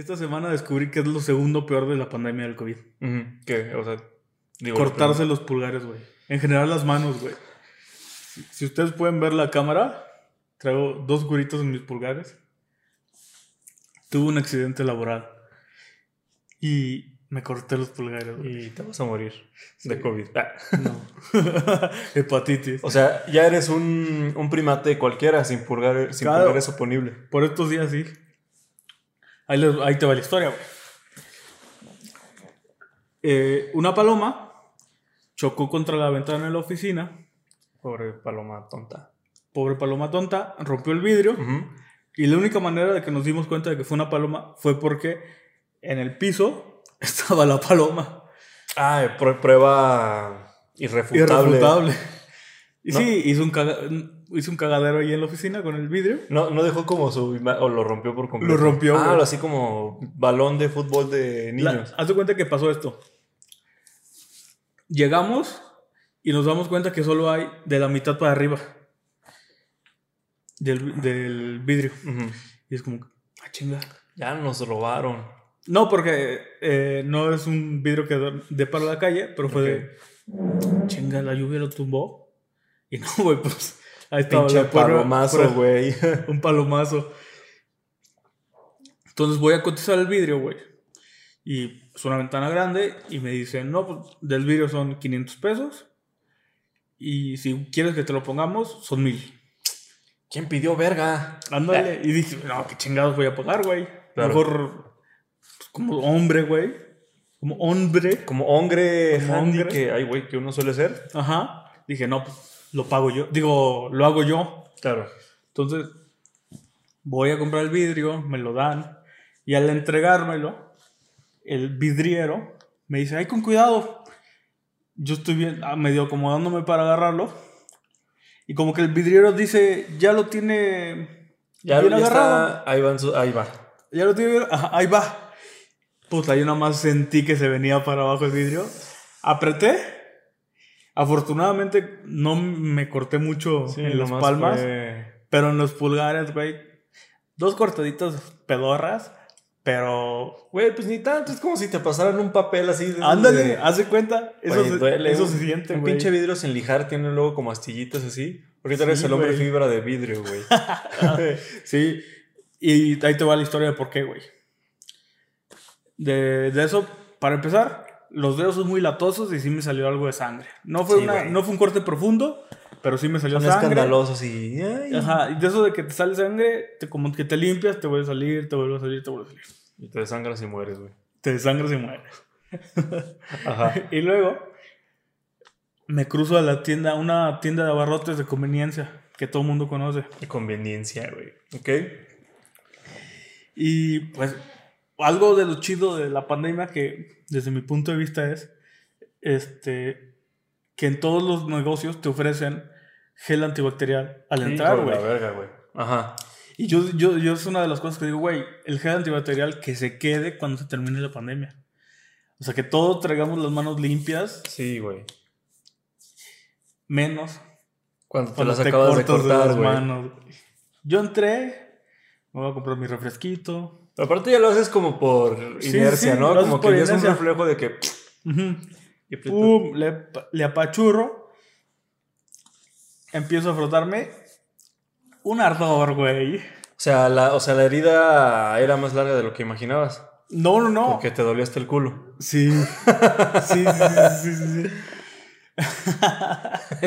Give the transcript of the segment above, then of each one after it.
Esta semana descubrí que es lo segundo peor de la pandemia del COVID. ¿Qué? O sea, digo, Cortarse los pulgares, güey. En general las manos, güey. Si, si ustedes pueden ver la cámara, traigo dos curitos en mis pulgares. Tuve un accidente laboral. Y me corté los pulgares, güey. Y te vas a morir de COVID. Ah. No. Hepatitis. O sea, ya eres un, un primate cualquiera sin, pulgar, sin Claro. pulgares oponible. Por estos días sí. Ahí, te va la historia. Eh, una paloma chocó contra la ventana de la oficina. Pobre paloma tonta. Pobre paloma tonta, rompió el vidrio. Y la única manera de que nos dimos cuenta de que fue una paloma fue porque en el piso estaba la paloma. Ah, pr- prueba irrefutable. Irrefutable. Y No. sí, hizo un, caga- hizo un cagadero ahí en la oficina con el vidrio. No, no dejó como su o lo rompió por completo. Lo rompió, Ah, güey. así como balón de fútbol de La- niños. haz de cuenta que pasó esto. Llegamos y nos damos cuenta que solo hay de la mitad para arriba del, del vidrio. Ujú. Y es como, ah, chinga. Ya nos robaron. No, porque eh, no es un vidrio que de- para la calle, pero fue de, chinga, la lluvia lo tumbó. Y no, güey, pues ahí estaba Pinche la prueba- palomazo, güey. Un palomazo. Entonces voy a cotizar el vidrio, güey. Y es una ventana grande y me dicen, no, pues del vidrio son 500 pesos. Y si quieres que te lo pongamos, son 1000. ¿Quién pidió verga? Ándale. Y dije, no, qué chingados voy a pagar, güey. Claro. Mejor pues, como hombre, güey. Como hombre. Como hombre Como hombre. que, ay, güey, que uno suele ser. Ajá. Dije, no, pues lo pago yo. Digo, lo hago yo. Claro. Entonces, voy a comprar el vidrio, me lo dan. Y al entregármelo, el vidriero me dice, ay, con cuidado. Yo estoy bien, ah, medio acomodándome para agarrarlo. Y como que el vidriero dice, ya lo tiene Ya, bien ya agarrado. está. Ahí, va su- ahí va. Ya lo tiene bien, ajá, ahí va. Puta, yo nada más sentí que se venía para abajo el vidrio. Apreté. Afortunadamente no me corté mucho Sí, en las palmas. fue- Pero en los pulgares, güey. Dos cortaditos pedorras. Pero. Güey, pues ni tanto. Es como si te pasaran un papel así. de- Ándale, de cuenta. Eso, se, duele. eso Un- se siente, Un pinche vidrio sin lijar tiene luego como astillitas así. Ahorita eres Sí, el hombre fibra de vidrio, güey. Sí. Y ahí te va la historia de por qué, güey. De, de eso, para empezar, los dedos son muy latosos y sí me salió algo de sangre. No fue, Sí, una, no fue un corte profundo, pero sí me salió Son sangre. escandalosos y. ay. Ajá, y de eso de que te sale sangre, te, como que te limpias, te vuelve a salir, te vuelve a salir, te vuelve a salir. Y te desangras y mueres, güey. Te desangras y mueres. Ajá. Y luego me cruzo a la tienda, una tienda de abarrotes de conveniencia que todo el mundo conoce. De conveniencia, güey. ¿Ok? Y pues algo de lo chido de la pandemia que desde mi punto de vista es este que en todos los negocios te ofrecen gel antibacterial al entrar, de güey. la verga, güey. Ajá. Y yo, yo, yo es una de las cosas que digo, güey, el gel antibacterial que se quede cuando se termine la pandemia. O sea, que todos traigamos las manos limpias, Sí, güey. menos Cuando te cuando las acabas de cortar, las güey. manos. Yo entré, me voy a comprar mi refresquito. Aparte ya lo haces como por inercia, sí, ¿no? Como que ya es un reflejo de que. Y. Pum, le, le apachurro. Empiezo a frotarme. Un ardor, güey. O sea, la, o sea, la herida era más larga de lo que imaginabas. No, no, no. Porque te dolía hasta el culo. Sí. Sí, sí, sí, sí, sí, sí.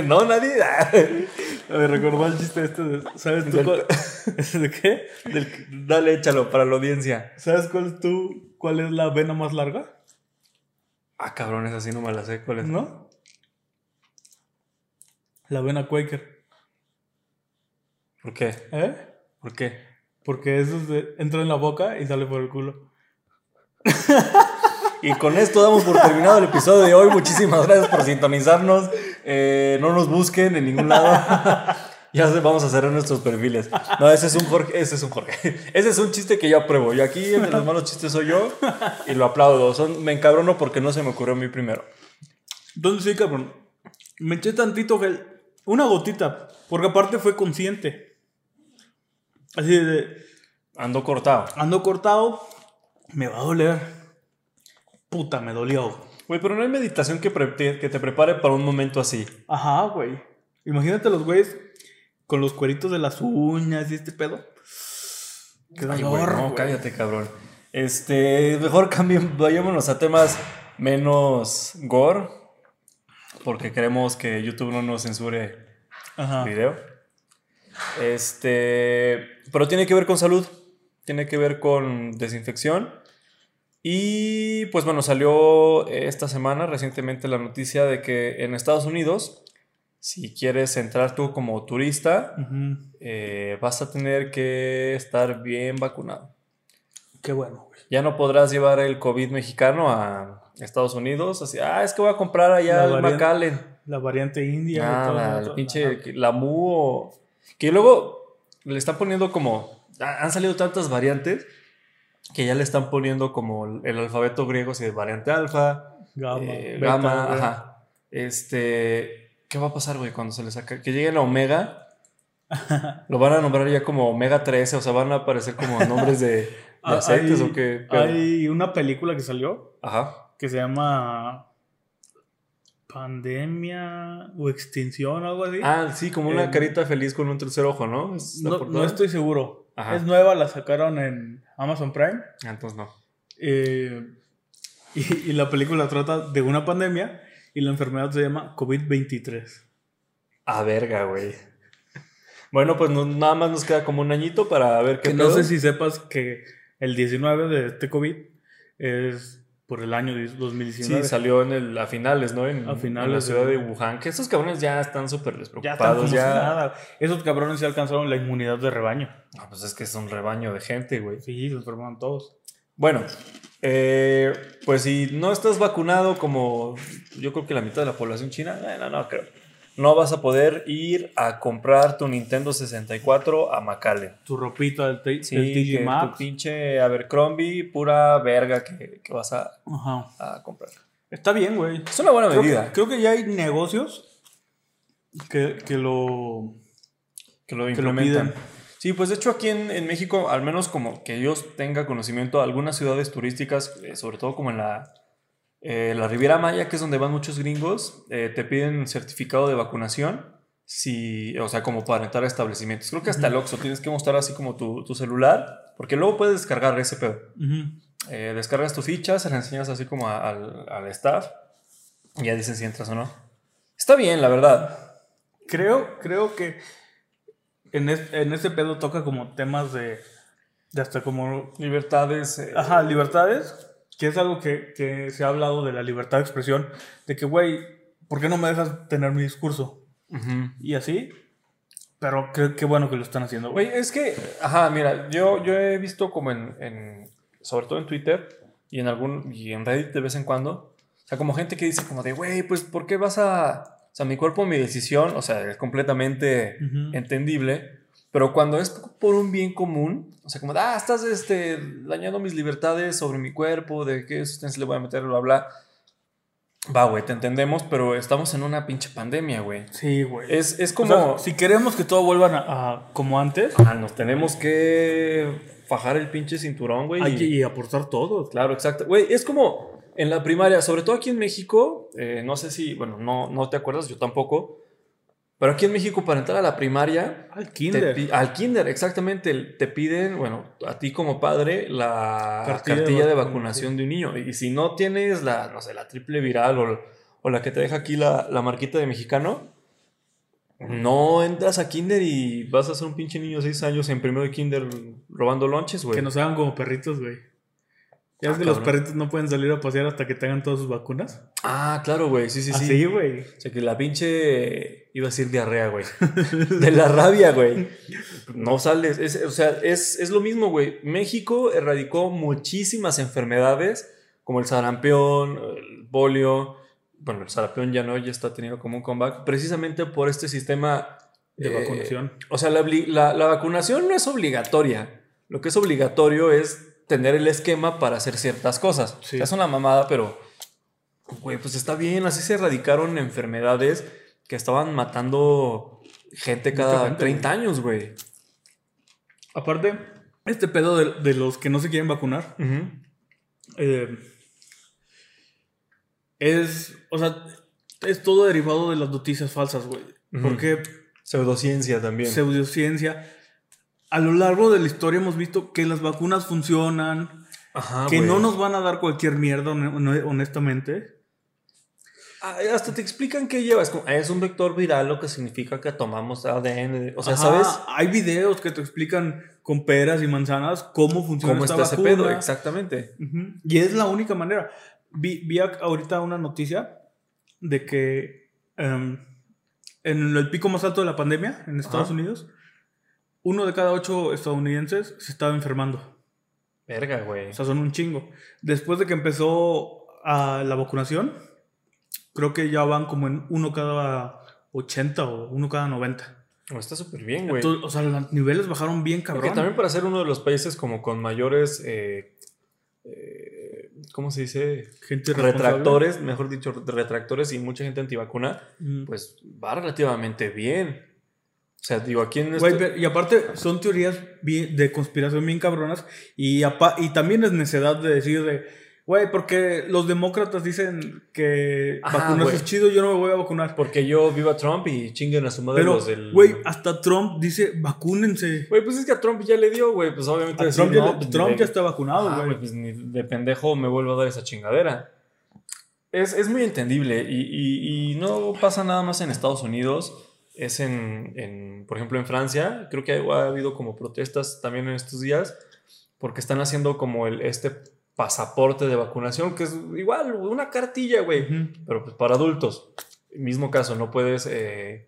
no, nadie. Me recordó el chiste este de, ¿sabes tú cuál, de qué? Del- Dale, échalo para la audiencia. ¿Sabes cuál es tú, cuál es la vena más larga? Ah, cabrón, esa sí no me la sé. ¿Cuál es? ¿No? La vena Quaker. ¿Por qué? ¿Eh? ¿Por qué? Porque eso es de- entra en la boca y sale por el culo. Y con esto damos por terminado el episodio de hoy. Muchísimas gracias por sintonizarnos. Eh, no nos busquen en ningún lado. ya vamos a cerrar nuestros perfiles. No, ese es un Jorge. Ese es un Jorge. Ese es un chiste que yo apruebo. Yo aquí, el de los malos chistes soy yo. Y lo aplaudo. Son, me encabrono porque no se me ocurrió a mí primero. Entonces sí, cabrón. Me eché tantito gel. Una gotita. Porque aparte fue consciente. Así de... Ando cortado. Ando cortado. Me va a doler. Puta, me dolió. Güey, pero no hay meditación que, te- que te prepare para un momento así. Ajá, güey. Imagínate los güeyes con los cueritos de las uñas y este pedo. Qué Ay, dolor, güey, no, güey. cállate, cabrón. Este, mejor cambien, vayámonos a temas menos gore, porque queremos que YouTube no nos censure Ajá. video. Este, pero tiene que ver con salud, tiene que ver con desinfección. Y pues bueno, salió esta semana recientemente la noticia de que en Estados Unidos, si quieres entrar tú como turista, eh, vas a tener que estar bien vacunado. Qué bueno, güey. Ya no podrás llevar el COVID mexicano a Estados Unidos, así, ah, es que voy a comprar allá La el McAllen. La variante india. y todo, todo. pinche, Ajá. la MU Que luego le están poniendo como... ha- Han salido tantas variantes que ya le están poniendo como el, alfabeto griego, así de variante alfa, Gamma. eh, beta, gamma, güey. ajá. Este... ¿Qué va a pasar, güey, cuando se le saca? Que lleguen a Omega, lo van a nombrar ya como Omega 13, o sea, van a aparecer como nombres de, de Ah, aceites hay- o qué. Hay una película que salió Ajá. que se llama Pandemia o Extinción, algo así. Ah, sí, como una Eh, carita feliz con un tercer ojo, ¿no? La no, estoy seguro. Ajá. Es nueva, la sacaron en Amazon Prime. Ah, Entonces no. Eh, y, y la película trata de una pandemia y la enfermedad se llama COVID-23. A verga, güey. Bueno, pues no- nada más nos queda como un añito para ver qué Que no pedo. sé si sepas que el 19 de este COVID es por el año de 2019. Sí, salió en el, a finales, ¿no? En, A finales en la ciudad de- Wuhan. Que estos cabrones ya están súper ya están despreocupados. Ya, nada. Esos cabrones ya alcanzaron la inmunidad de rebaño. No, pues es que es un rebaño de gente, güey. Sí, se enfermaron todos. Bueno, eh, pues si no estás vacunado como yo creo que la mitad de la población china, eh, no, no creo. No vas a poder ir a comprar tu Nintendo 64 a McAllen. Tu ropita del, Sí, del que TG tu pinche Abercrombie, pura verga que, que vas a, Ajá. a comprar. Está bien, güey. Es una buena Creo que, medida. creo que ya hay negocios que, que lo... que lo implementan. sí, pues de hecho aquí en, en México, al menos como que yo tenga conocimiento, algunas ciudades turísticas, eh, sobre todo como en la, eh, la Riviera Maya, que es donde van muchos gringos, eh, te piden certificado de vacunación, si, o sea, como para entrar a establecimientos. Creo que hasta el Oxxo tienes que mostrar así como tu, tu celular, porque luego puedes descargar ese pedo. Eh, descargas tu ficha, se la enseñas así como a- al, al staff, y ya dicen si entras o no. Está bien, la verdad. Creo, creo que en, es- en ese pedo toca como temas de, de hasta como... Libertades. Ajá, libertades, que es algo que, que se ha hablado de la libertad de expresión, de que, güey, ¿por qué no me dejas tener mi discurso? Y así, pero qué, qué bueno que lo están haciendo, güey. Es que, ajá, mira, yo, yo he visto como en, en- sobre todo en Twitter y en algún, y en Reddit de vez en cuando, o sea, como gente que dice como de, güey, pues, ¿por qué vas a, o sea, mi cuerpo, mi decisión, o sea, es completamente entendible, pero cuando es por un bien común, o sea, como, ah, estás, este, dañando mis libertades sobre mi cuerpo, de qué sustancia le voy a meter, bla, bla, va, güey, te entendemos, pero estamos en una pinche pandemia, güey. Sí, güey. Es, es O como... sea, si queremos que todo vuelva a, a como antes, Ah, nos tenemos que fajar el pinche cinturón, güey. hay y- que y aportar todo. Claro, exacto. Güey, es como en la primaria, sobre todo aquí en México, eh, no sé si, bueno, no, no te acuerdas, yo tampoco, pero aquí en México para entrar a la primaria, Al kinder. al kinder, exactamente, te piden, bueno, a ti como padre, la Cartilla cartilla, de vacunación de un niño. Y si no tienes la, no sé, la triple viral o, o la que te deja aquí la, la marquita de mexicano, no entras a kinder y vas a ser un pinche niño de 6 años en primero de kinder robando lonches, güey. Que nos hagan como perritos, güey. ¿Ya Ah, que los perritos no pueden salir a pasear hasta que tengan todas sus vacunas? Ah, claro, güey, sí, sí, sí. Así, güey. O sea, que la pinche. Iba a decir diarrea, güey. De la rabia, güey. No sales. Es- o sea, es, es lo mismo, güey. México erradicó muchísimas enfermedades, como el sarampión, el polio. Bueno, el sarampión ya no, ya está teniendo como un comeback, precisamente por este sistema De eh, vacunación. O sea, la, la- la vacunación no es obligatoria. Lo que es obligatorio es tener el esquema para hacer ciertas cosas. Sí. Es una mamada, pero, güey, pues está bien. Así se erradicaron enfermedades que estaban matando gente cada Mucha gente, 30 años, güey. Aparte, este pedo de, de los que no se quieren vacunar, eh, es, o sea, es todo derivado de las noticias falsas, güey. Porque Pseudociencia también. pseudociencia, a lo largo de la historia hemos visto que las vacunas funcionan, Ajá, que güey. no nos van a dar cualquier mierda, hon- hon- honestamente. Ah, Hasta te explican qué lleva. Es, como, es un vector viral, lo que significa que tomamos ADN. O sea, Ajá, ¿sabes Hay videos que te explican con peras y manzanas cómo funciona cómo esta está ese vacuna. pedo? Exactamente. Ujú. Y es la única manera. Vi, vi ahorita una noticia de que em, en el pico más alto de la pandemia en Estados Ajá. Unidos, uno de cada ocho estadounidenses se estaba enfermando. Verga, güey. O sea, son un chingo. Después de que empezó ah, la vacunación, creo que ya van como en uno cada 80 o uno cada 90. No, está súper bien, güey. Entonces, o sea, los niveles bajaron bien Porque cabrón. también para ser uno de los países como con mayores, eh, eh, ¿cómo se dice? Gente. Retractores, mejor dicho, retractores y mucha gente antivacuna, Mm. pues va relativamente bien. O sea, digo, aquí en Güey, este- y aparte son teorías de conspiración bien cabronas y, y también es necedad de decir de, güey, porque los demócratas dicen que Ajá, vacunarse güey. es chido, yo no me voy a vacunar. Porque yo viva Trump y chinguen a su madre Pero, los del... güey, hasta Trump dice, vacúnense. Güey, pues es que a Trump ya le dio, güey. Pues obviamente A decir, Trump, ya, no, pues, Trump de- ya está vacunado, Ah, güey. güey, pues ni de pendejo me vuelvo a dar esa chingadera. Es, es muy entendible y, y- y no pasa nada más en Estados Unidos. Es en, en, por ejemplo, en Francia. Creo que ha, ha habido como protestas también en estos días porque están haciendo como el, este pasaporte de vacunación, que es igual, una cartilla, güey, Ujú. pero pues para adultos. Mismo caso, no puedes eh,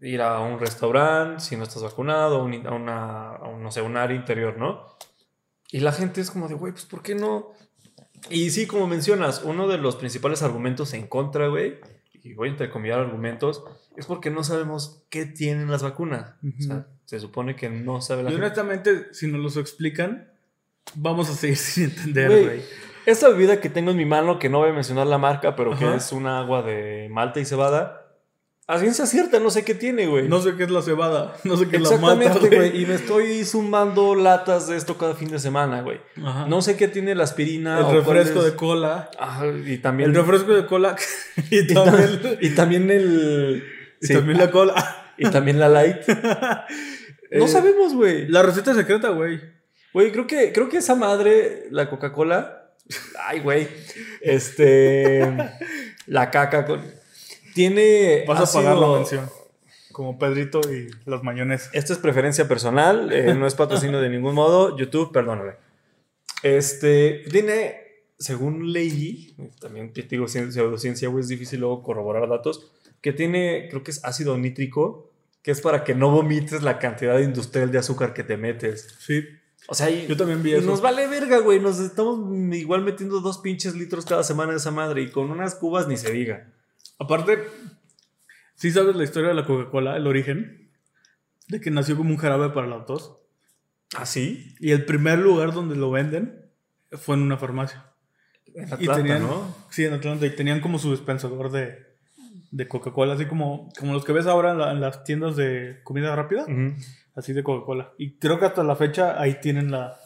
ir a un restaurante si no estás vacunado, a, un- a una, a un, no sé, un área interior, ¿no? Y la gente es como de, güey, pues ¿por qué no? Y sí, como mencionas, uno de los principales argumentos en contra, güey, y voy a entrecomillar argumentos, es porque no sabemos qué tienen las vacunas. O sea, se supone que no sabe la Y gente. honestamente, si nos los explican, vamos a seguir sin entender, Güey. Esta bebida que tengo en mi mano, que no voy a mencionar la marca, pero que Ajá. es una agua de malta y cebada, a ciencia cierta no sé qué tiene, güey. No sé qué es la cebada, no sé qué es la mata, Exactamente, güey. Y me estoy sumando latas de esto cada fin de semana, güey. Ajá. No sé qué tiene la aspirina. el o cuál refresco es- de cola. Ajá, y también. El refresco de cola y también, ta- y también el. y sí, también la cola. y también la light. no Eh, sabemos, güey. La receta secreta, güey. Güey, creo que, creo que esa madre, la Coca-Cola. Ay, güey. Este. La caca con. Tiene. Vas a pagar la mención. Como Pedrito y las mayonesas. Esta es preferencia personal, eh, no es patrocinio de ningún modo. YouTube, perdóname. Este, tiene, según leí, también te digo cien- pseudociencia, güey, es difícil luego corroborar datos, que tiene, creo que es ácido nítrico, que es para que no vomites la cantidad industrial de azúcar que te metes. Sí. O sea, y, Yo también vi eso. nos vale verga, güey. Nos estamos igual metiendo dos pinches litros cada semana de esa madre y con unas cubas ni se diga. Aparte, ¿sí sabes la historia de la Coca-Cola, el origen? De que nació como un jarabe para la tos. ¿Ah, sí? Y el primer lugar donde lo venden fue en una farmacia. En y Atlanta, tenían, ¿no? Sí, en Atlanta. Y tenían como su dispensador de, de Coca-Cola, así como, como los que ves ahora en, la- en las tiendas de comida rápida. Así de Coca-Cola. Y creo que hasta la fecha ahí tienen la,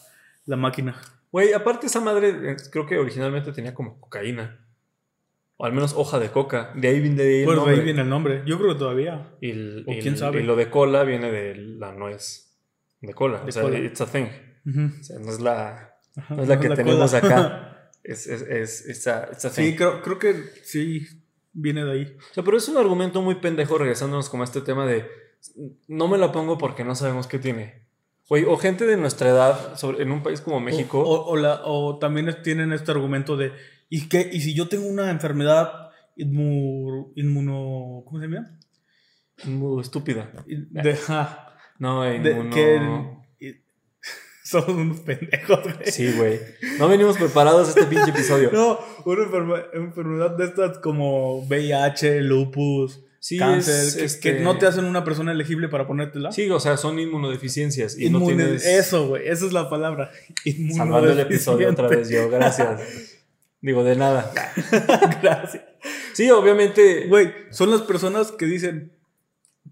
la máquina. Güey, aparte esa madre, eh, creo que originalmente tenía como cocaína. O al menos hoja de coca. De ahí viene, de ahí el Bueno, de nombre. ahí viene el nombre. Yo creo que todavía. Y, el- o y quién el- sabe. y lo de cola viene de la nuez. De cola. De o sea, cola. it's a thing. Ujú. O sea, no es la, no es la que tenemos cola. acá. Es, es, es, it's a, it's a thing. Sí, creo, creo que sí viene de ahí. O sea, pero es un argumento muy pendejo regresándonos como a este tema de no me la pongo porque no sabemos qué tiene. Güey, o gente de nuestra edad sobre, en un país como México. O, o- o la- o también tienen este argumento de, ¿y qué? ¿Y si yo tengo una enfermedad inmu- inmuno... ¿Cómo se llama? muy estúpida. De, ah, No, de- inmuno- que y- somos unos pendejos, güey. Sí, güey. No venimos preparados a este pinche episodio. No, una enferme- enfermedad de estas como VIH, lupus, Sí, cáncer, es, que, este- que no te hacen una persona elegible para ponértela. Sí, o sea, son inmunodeficiencias. Y no Inmune- tienes... Eso, güey, esa es la palabra. Salvando el episodio otra vez yo, gracias. Digo, de nada. Gracias. Sí, obviamente. Güey, son las personas que dicen,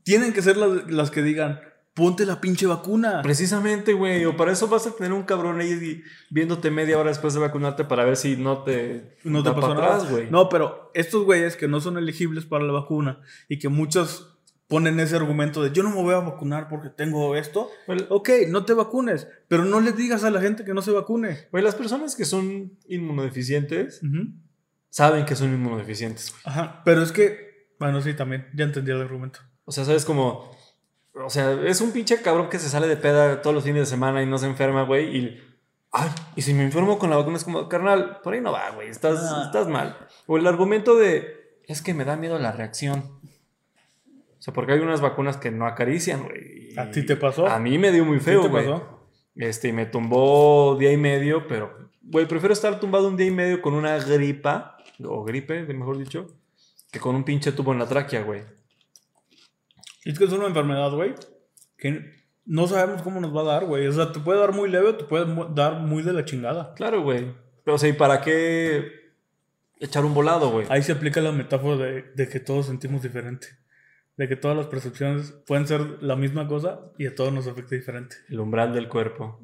tienen que ser las, las que digan, ponte la pinche vacuna. Precisamente, güey. O para eso vas a tener un cabrón ahí viéndote media hora después de vacunarte para ver si no te, No te pasó atrás, güey. No, pero estos güeyes que no son elegibles para la vacuna y que muchos ponen ese argumento de yo no me voy a vacunar porque tengo esto. Bueno, Ok, no te vacunes, pero no le digas a la gente que no se vacune. Güey, las personas que son inmunodeficientes saben que son inmunodeficientes, güey. Ajá, pero es que, bueno, sí, también, ya entendí el argumento. O sea, sabes como. O sea, es un pinche cabrón que se sale de peda todos los fines de semana y no se enferma, güey. Y. Ay, y si me enfermo con la vacuna es como, carnal, por ahí no va, güey. Estás, Ah. estás mal. O el argumento de. Es que me da miedo la reacción. O sea, porque hay unas vacunas que no acarician, güey. ¿A ti te pasó? A mí me dio muy ¿Qué feo, te güey. pasó? Este, y me tumbó día y medio, pero, güey, prefiero estar tumbado un día y medio con una gripa, o gripe, mejor dicho, que con un pinche tubo en la tráquea, güey. Es que es una enfermedad, güey, que no sabemos cómo nos va a dar, güey. O sea, te puede dar muy leve o te puede dar muy de la chingada. Claro, güey. Pero, o sea, ¿y para qué echar un volado, güey? Ahí se aplica la metáfora de, de que todos sentimos diferente. De que todas las percepciones pueden ser la misma cosa y a todos nos afecta diferente. El umbral del cuerpo.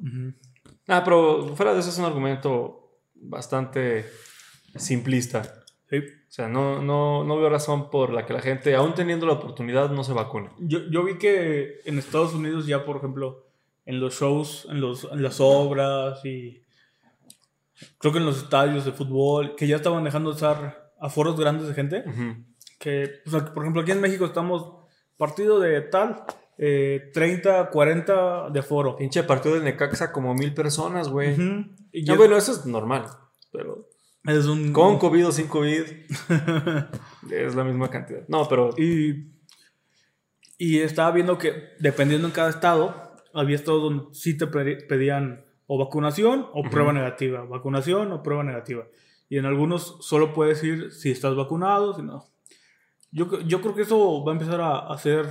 Ah, pero fuera de eso es un argumento bastante simplista. Sí. O sea, no, no, no veo razón por la que la gente, aún teniendo la oportunidad, no se vacune. Yo, yo vi que en Estados Unidos ya, por ejemplo, en los shows, en, los, en las obras y creo que en los estadios de fútbol, que ya estaban dejando de usar aforos grandes de gente. Ujú. Que, o sea, por ejemplo, aquí en México estamos partido de tal, eh, 30, 40 de aforo. Pinche partido del Necaxa como mil personas, güey. Y No, bueno, eso es normal. Pero es un... con COVID o sin COVID es la misma cantidad. No, pero Y, y estaba viendo que dependiendo en cada estado, había estados donde sí te pe- pedían o vacunación o prueba negativa, vacunación o prueba negativa. Y en algunos solo puedes ir si estás vacunado, si no. Yo, yo creo que eso va a empezar a hacer...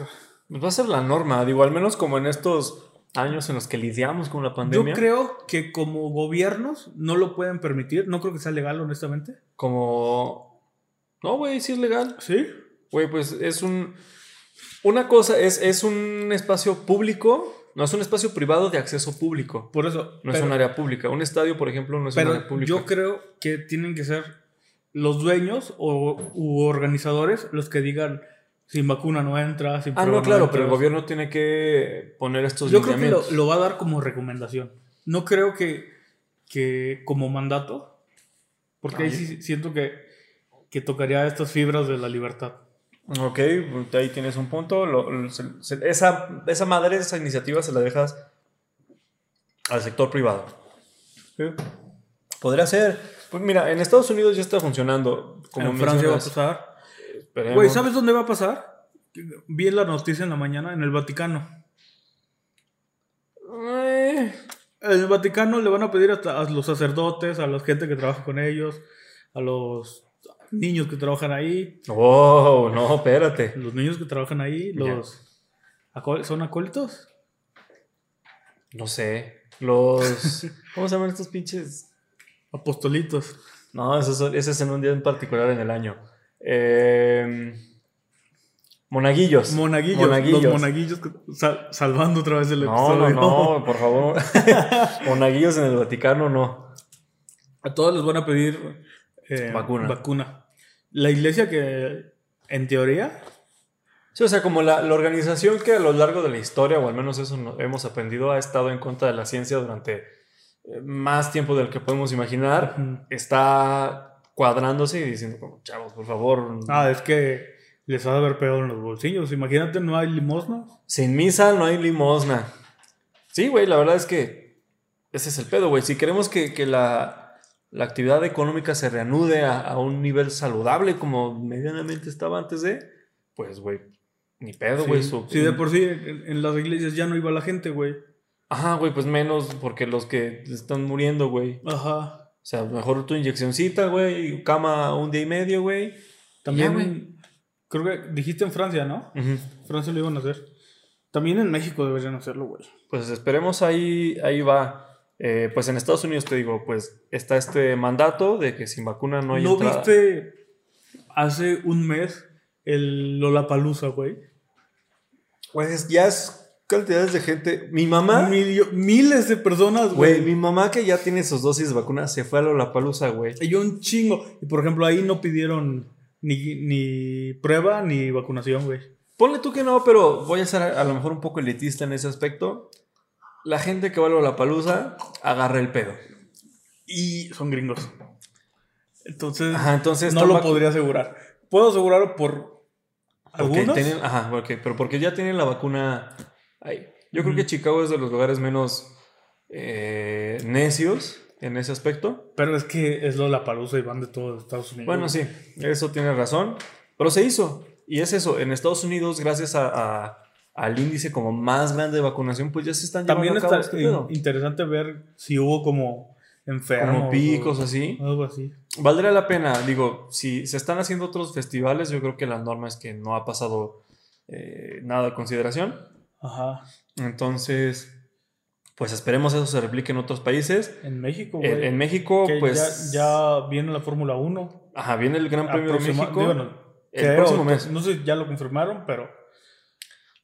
va a ser la norma. Digo, al menos como en estos años en los que lidiamos con la Yo pandemia. creo que como gobiernos no lo pueden permitir. No creo que sea legal, honestamente. Como... No, güey, sí es legal. ¿Sí? Güey, pues es un... Una cosa es, es un espacio público, no es un espacio privado de acceso público. Por eso. No es un área pública. Un estadio, por ejemplo, no es un área Pero pública. yo creo que tienen que ser los dueños o u organizadores los que digan sin vacuna no entra, sin Ah, no, claro, pero el entras". gobierno tiene que poner estos Yo creo que lo, lo va a dar como recomendación. No creo que, que como mandato, porque ahí Ah, sí siento que, que tocaría estas fibras de la libertad. Ok, pues, ahí tienes un punto. Lo- se- se- esa, esa madre, esa iniciativa se la dejas al sector privado. Podría ser. Pues mira, en Estados Unidos ya está funcionando. Como en Francia va a pasar. Esperemos. Güey, ¿sabes dónde va a pasar? Vi la noticia en la mañana, en el Vaticano. Eh, En el Vaticano le van a pedir hasta a los sacerdotes, a la gente que trabaja con ellos, a los niños que trabajan ahí, Oh, no, espérate. los niños que trabajan ahí, los son acólitos. No sé. Los. ¿Cómo se llaman estos pinches? Apostolitos. No, ese es en un día en particular en el año. Eh, monaguillos. Monaguillos. Monaguillos. Los monaguillos sal- salvando otra vez el No, no, episodio. no, por favor. monaguillos en el Vaticano, no. A todos les van a pedir eh, Vacuna. vacuna. La iglesia que, en teoría, Sí, o sea, como la, la organización que a lo largo de la historia, o al menos eso no- hemos aprendido, ha estado en contra de la ciencia durante más tiempo del que podemos imaginar, está cuadrándose y diciendo como, chavos, por favor, ah, es que les ha de haber pegado en los bolsillos. Imagínate, no hay limosna. sin misa no hay limosna. Sí, güey, la verdad es que ese es el pedo, güey. Si queremos que, que la, la actividad económica se reanude a, a un nivel saludable como medianamente estaba antes de, pues, güey, ni pedo, güey. Sí, de por sí, en, en las iglesias ya no iba la gente, güey. Ajá, güey, pues menos porque los que están muriendo, güey. Ajá. O sea, mejor tu inyeccioncita, güey, cama un día y medio, güey. También, Ya, creo que dijiste en Francia, ¿no? Ujú. Francia lo iban a hacer. También en México deberían hacerlo, güey. Pues esperemos ahí, ahí va. Eh, pues en Estados Unidos te digo, pues está este mandato de que sin vacuna no hay ¿No entrada. viste hace un mes el Lollapalooza, güey? Pues ya es cantidades de gente. Mi mamá, Milio- miles de personas, güey, mi mamá que ya tiene sus dosis de vacunas se fue a Lollapalooza, güey. Y yo un chingo. Y por ejemplo, ahí no pidieron ni, ni prueba ni vacunación, güey. Ponle tú que no, pero voy a ser a, a lo mejor un poco elitista en ese aspecto. La gente que va a Lollapalooza agarra el pedo. Y son gringos. Entonces, Ajá, entonces no lo podría asegurar. Puedo asegurarlo por porque algunos. tienen- ajá, ok, pero porque ya tienen la vacuna ahí. Yo creo que Chicago es de los lugares menos eh, necios en ese aspecto. Pero es que es lo la palusa y van de todos Estados Unidos. Bueno, sí, eso tiene razón. Pero se hizo. Y es eso, en Estados Unidos, gracias a, a- al índice como más grande de vacunación, pues ya se están llevando También a cabo está este interesante ver si hubo como enfermos. Como picos o así. Algo así. Valdría la pena, digo, si se están haciendo otros festivales, yo creo que la norma es que no ha pasado eh, nada de consideración. Ajá. Entonces, pues esperemos eso se replique en otros países. En México, En, güey. en México, que pues. ya, ya viene la Fórmula 1. Ajá, viene el Gran Premio de México. digo, no, el creo, próximo mes. No sé ya lo confirmaron, pero.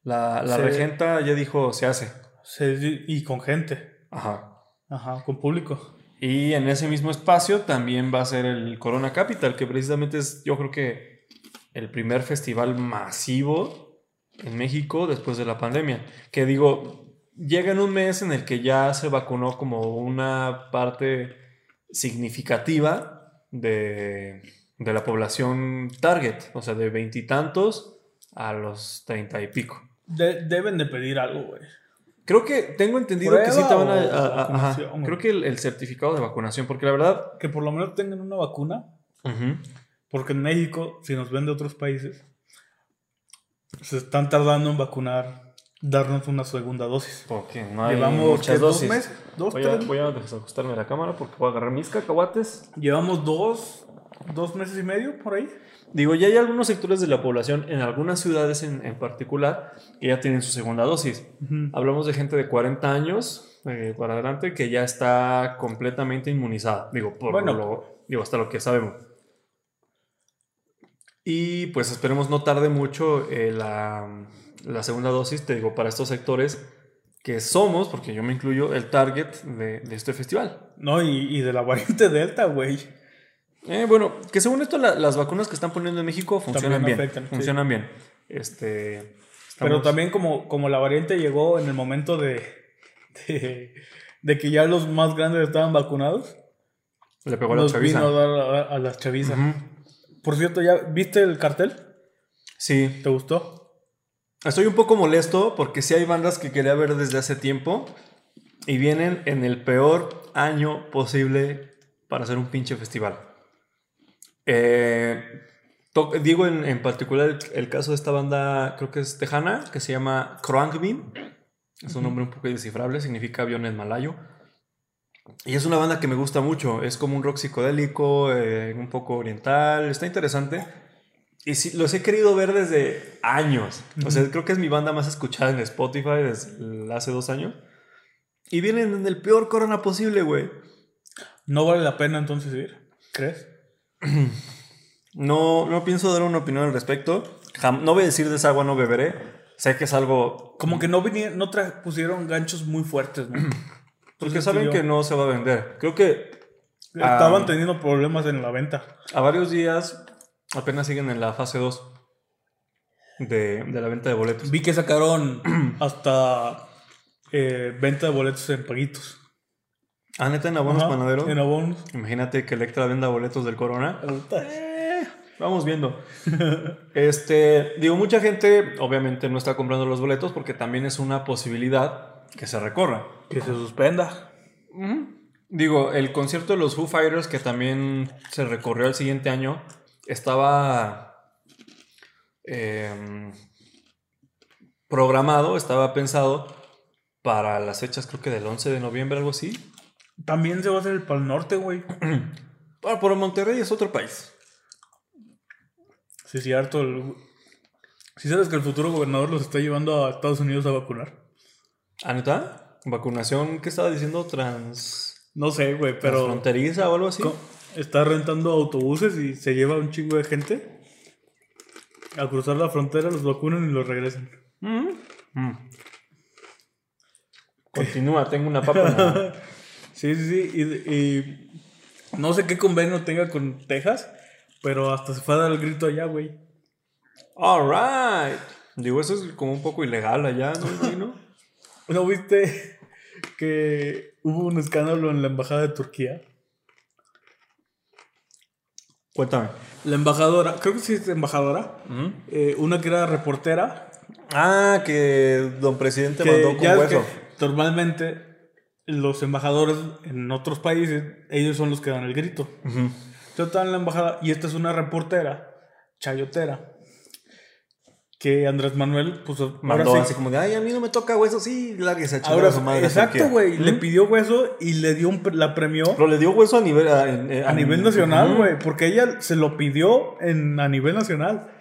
La, la Se- regenta ya dijo se hace. se- y con gente. Ajá. Ajá, con público. Y en ese mismo espacio también va a ser el Corona Capital, que precisamente es, yo creo que, el primer festival masivo en México después de la pandemia. Que digo, llega en un mes en el que ya se vacunó como una parte significativa de, de la población target, o sea, de veintitantos a los treinta y pico. De- deben de pedir algo, güey. Creo que tengo entendido que sí te van a... Creo que el, el certificado de vacunación, porque la verdad... Que por lo menos tengan una vacuna. Porque en México, si nos ven de otros países, se están tardando en vacunar, darnos una segunda dosis. Porque no hay Llevamos muchas ¿qué, dos dosis. meses, dos, voy, a, voy a desajustarme la cámara porque voy a agarrar mis cacahuates. Llevamos dos, dos meses y medio por ahí. Digo, ya hay algunos sectores de la población, en algunas ciudades en, en particular, que ya tienen su segunda dosis. Hablamos de gente de 40 años eh, para adelante que ya está completamente inmunizada. Digo, por Bueno. lo, digo, hasta lo que sabemos. Y pues esperemos no tarde mucho eh, la, la segunda dosis, te digo, para estos sectores que somos, porque yo me incluyo, el target de, de este festival. No, y, y de la variante Delta, güey. Eh, bueno, que según esto la- las vacunas que están poniendo en México funcionan bien. afectan, sí. funcionan bien. Este, Pero también como, como la variante llegó en el momento de, de, de que ya los más grandes estaban vacunados, le pegó a la nos chaviza. vino a dar a, a las chavizas. Ujú. Por cierto, ¿ya viste el cartel? Sí, ¿Te gustó? estoy un poco molesto porque sí hay bandas que quería ver desde hace tiempo y vienen en el peor año posible para hacer un pinche festival. Eh, digo en, en particular el, el caso de esta banda, creo que es tejana, que se llama Kroankvin. Es un nombre un poco indescifrable, significa avión en malayo. Y es una banda que me gusta mucho. Es como un rock psicodélico, eh, un poco oriental. Está interesante. Y sí, los he querido ver desde años. O sea, creo que es mi banda más escuchada en Spotify desde hace dos años. Y vienen en el peor corona posible, güey. ¿No vale la pena entonces ir? ¿Crees? No, no pienso dar una opinión al respecto. Jam- no voy a decir de esa agua no beberé. Sé que es algo... Como que no vinieron, no pusieron ganchos muy fuertes, ¿no? Porque saben yo- que no se va a vender. Creo que Estaban teniendo problemas en la venta. a varios días apenas siguen en la fase 2 de, de la venta de boletos. Vi que sacaron hasta eh, venta de boletos en paguitos. Ah, neta, en abonos Ajá, panaderos. En abonos. Imagínate que Electra venda boletos del Corona. Eh, vamos viendo. Este, digo, mucha gente obviamente no está comprando los boletos porque también es una posibilidad que se recorra. Que se suspenda. Digo, el concierto de los Foo Fighters que también se recorrió el siguiente año estaba em, programado, estaba pensado para las fechas creo que del 11 de noviembre, algo así. También se va a hacer el Pal Norte, güey. Bueno, pero Monterrey es otro país. Sí, cierto. El... ¿Sí sabes que el futuro gobernador los está llevando a Estados Unidos a vacunar? ¿Ah, neta? ¿Vacunación qué estaba diciendo? Trans... No sé, güey, pero ¿Fronteriza o algo así? está rentando autobuses y se lleva un chingo de gente a cruzar la frontera, los vacunan y los regresan. Mm. Mm. Continúa, tengo una papa. Sí, sí, sí. Y, y no sé qué convenio tenga con Texas, pero hasta se fue a dar el grito allá, güey. Alright. Digo, eso es como un poco ilegal allá, ¿no? ¿No viste que hubo un escándalo en la embajada de Turquía? Cuéntame. La embajadora, creo que sí es embajadora, eh, una que era reportera, Ah, que don presidente que mandó con hueso. normalmente los embajadores en otros países, ellos son los que dan el grito. Ujú. Entonces estaba en la embajada y esta es una reportera, chayotera, que Andrés Manuel, pues Mandó ahora así sí, como de, ay, a mí no me toca hueso, sí, lárguese a chingar ahora a su madre. exacto, Turquía". güey, le pidió hueso y le dio un, la premió Pero le dio hueso a nivel... A, nivel nacional, güey, porque ella se lo pidió en, a nivel nacional.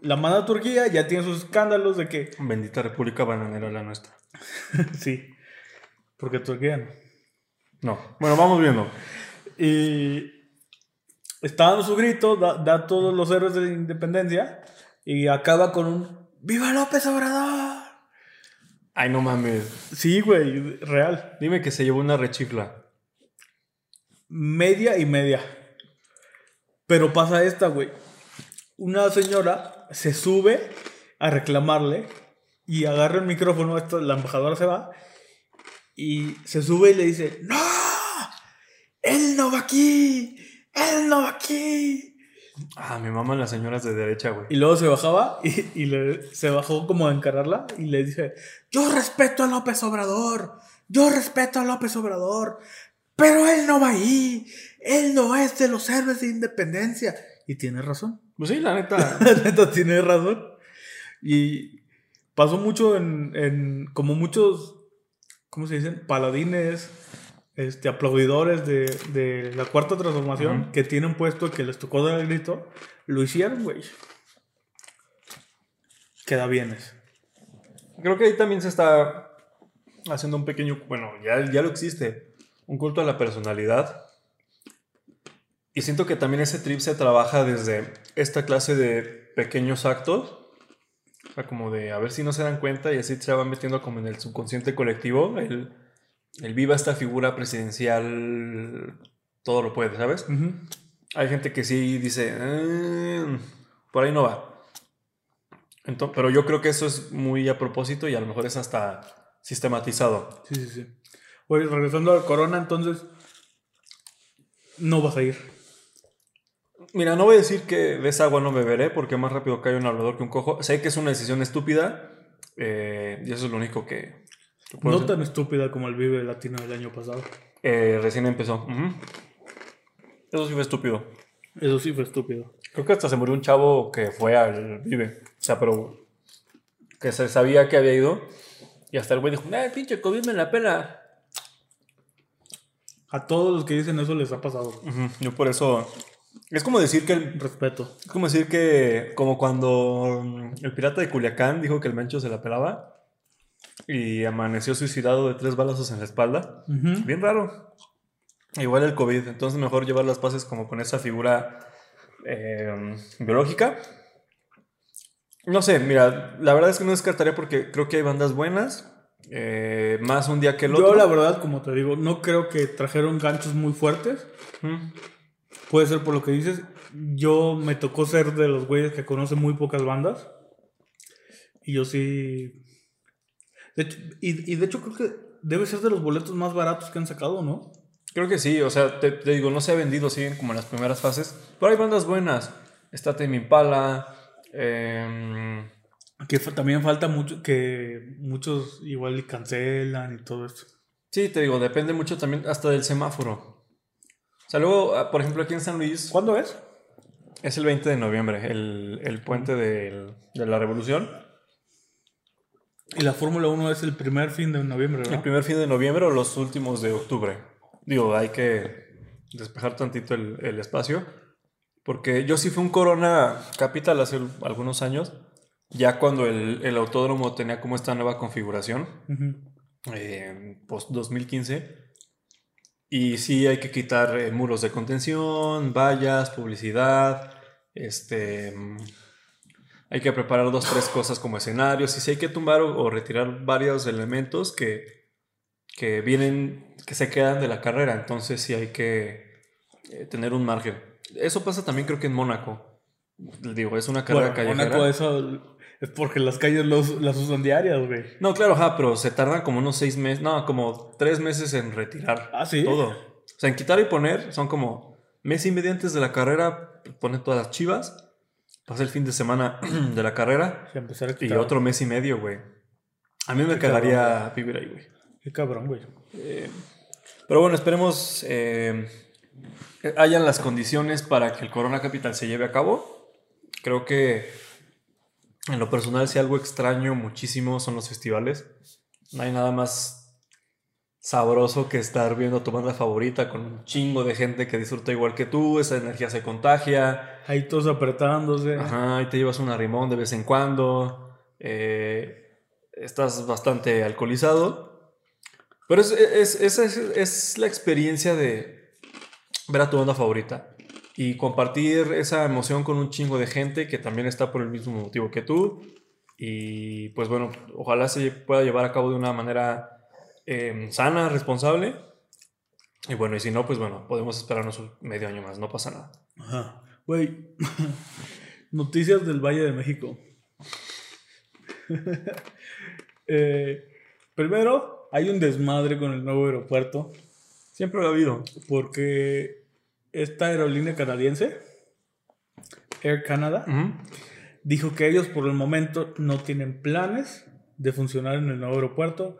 La manda a Turquía, ya tiene sus escándalos de que, Bendita República Bananera la nuestra. sí, porque Turquía no. No. Bueno, vamos viendo. Y está dando su grito, da, da todos los héroes de la independencia y acaba con un ¡Viva López Obrador! Ay, no mames. Sí, güey, real. Dime que se llevó una rechifla. Media y media. Pero pasa esta, güey. Una señora se sube a reclamarle y agarra el micrófono, esto, la embajadora se va y se sube y le dice, ¡No! ¡Él no va aquí! ¡Él no va aquí! Ah, me maman las señoras de derecha, güey. Y luego se bajaba y, y le- se bajó como a encararla y le dice, yo respeto a López Obrador, yo respeto a López Obrador, pero él no va ahí, él no es de los héroes de independencia. Y tiene razón, Pues sí, la neta. la neta tiene razón. Y pasó mucho en, en como muchos, ¿cómo se dicen? Paladines, este, aplaudidores de, de la cuarta transformación Ujú. que tienen puesto que les tocó dar el grito, lo hicieron, güey. Queda bienes. Creo que ahí también se está haciendo un pequeño, bueno, ya, ya lo existe, un culto a la personalidad. Y siento que también ese trip se trabaja desde esta clase de pequeños actos. O sea, como de a ver si no se dan cuenta y así se va metiendo como en el subconsciente colectivo. El, el viva esta figura presidencial, todo lo puede, ¿sabes? Hay gente que sí dice, "Eh, por ahí no va. Entonces, pero yo creo que eso es muy a propósito y a lo mejor es hasta sistematizado. Sí, sí, sí. Oye, regresando al corona, entonces, no vas a ir. Mira, no voy a decir que de esa agua no beberé porque más rápido cae un hablador que un cojo. Sé que es una decisión estúpida eh, y eso es lo único que, No tan estúpida como el Vive Latino del año pasado. Eh, recién empezó. Eso sí fue estúpido. Eso sí fue estúpido. Creo que hasta se murió un chavo que fue al Vive. O sea, pero que se sabía que había ido. Y hasta el güey dijo, ¡eh, pinche COVID me la pela! A todos los que dicen eso les ha pasado. Yo por eso... Es como decir que el, Respeto. es como decir que como cuando mm, el pirata de Culiacán dijo que el Mencho se la pelaba y amaneció suicidado de tres balazos en la espalda. Bien raro. Igual el COVID, entonces mejor llevar las paces como con esa figura eh, biológica. No sé, mira, la verdad es que no descartaría porque creo que hay bandas buenas, eh, más un día que el otro. Yo, la verdad, como te digo, no creo que trajeron ganchos muy fuertes. Mm. Puede ser por lo que dices. Yo me tocó ser de los güeyes que conocen muy pocas bandas. Y yo sí. De hecho, y, y de hecho creo que debe ser de los boletos más baratos que han sacado, ¿no? Creo que sí, o sea, te, te digo, no se ha vendido, siguen como en las primeras fases, pero hay bandas buenas. Está Tame Impala, em, Que también falta mucho, que muchos igual cancelan y todo esto. sí, te digo, depende mucho también hasta del semáforo. O sea, luego, ah, por ejemplo, aquí en San Luis ¿Cuándo es? es el 20 de noviembre, el, el puente del- de la Revolución. Y la Fórmula 1 es el primer fin de noviembre, El ¿verdad? primer fin de noviembre o los últimos de octubre. Digo, hay que despejar tantito el, el espacio. Porque yo sí fui un Corona Capital hace algunos años, ya cuando el, el autódromo tenía como esta nueva configuración, Ujú. eh, post 2015. Y sí hay que quitar eh, muros de contención, vallas, publicidad, este... hay que preparar dos, tres cosas como escenarios. Y si hay que tumbar o, o retirar varios elementos que, que vienen, que se quedan de la carrera. Entonces sí hay que eh, tener un margen. Eso pasa también creo que en Mónaco. Digo, es una carrera Bueno, callejera. Mónaco eso es porque las calles los- las usan diarias, güey. No, claro, ajá, pero se tardan como unos seis meses, no, como tres meses en retirar Ah, ¿sí? todo. O sea, en quitar y poner son como mes y medio antes de la carrera, ponen todas las chivas, pasa el fin de semana de la carrera y quitar. otro mes y medio, güey. A mí me Qué cagaría vivir ahí, güey. Qué cabrón, güey. Pero bueno, esperemos eh, que hayan las condiciones para que el Corona Capital se lleve a cabo. Creo que en lo personal, si algo extraño muchísimo son los festivales. No hay nada más sabroso que estar viendo tu banda favorita con un chingo de gente que disfruta igual que tú, esa energía se contagia. Ahí todos apretándose. Ajá, y te llevas un arrimón de vez en cuando. eh, estás bastante alcoholizado. Pero es, es, es, es- es la experiencia de ver a tu banda favorita y compartir esa emoción con un chingo de gente que también está por el mismo motivo que tú. Y pues bueno, ojalá se pueda llevar a cabo de una manera eh, sana, responsable. Y bueno, y si no, pues bueno, podemos esperarnos un medio año más, no pasa nada. Ajá. Güey. Noticias del Valle de México. Eh, primero, hay un desmadre con el nuevo aeropuerto. Siempre lo ha habido. Porque esta aerolínea canadiense, Air Canada, dijo que ellos por el momento no tienen planes de funcionar en el nuevo aeropuerto.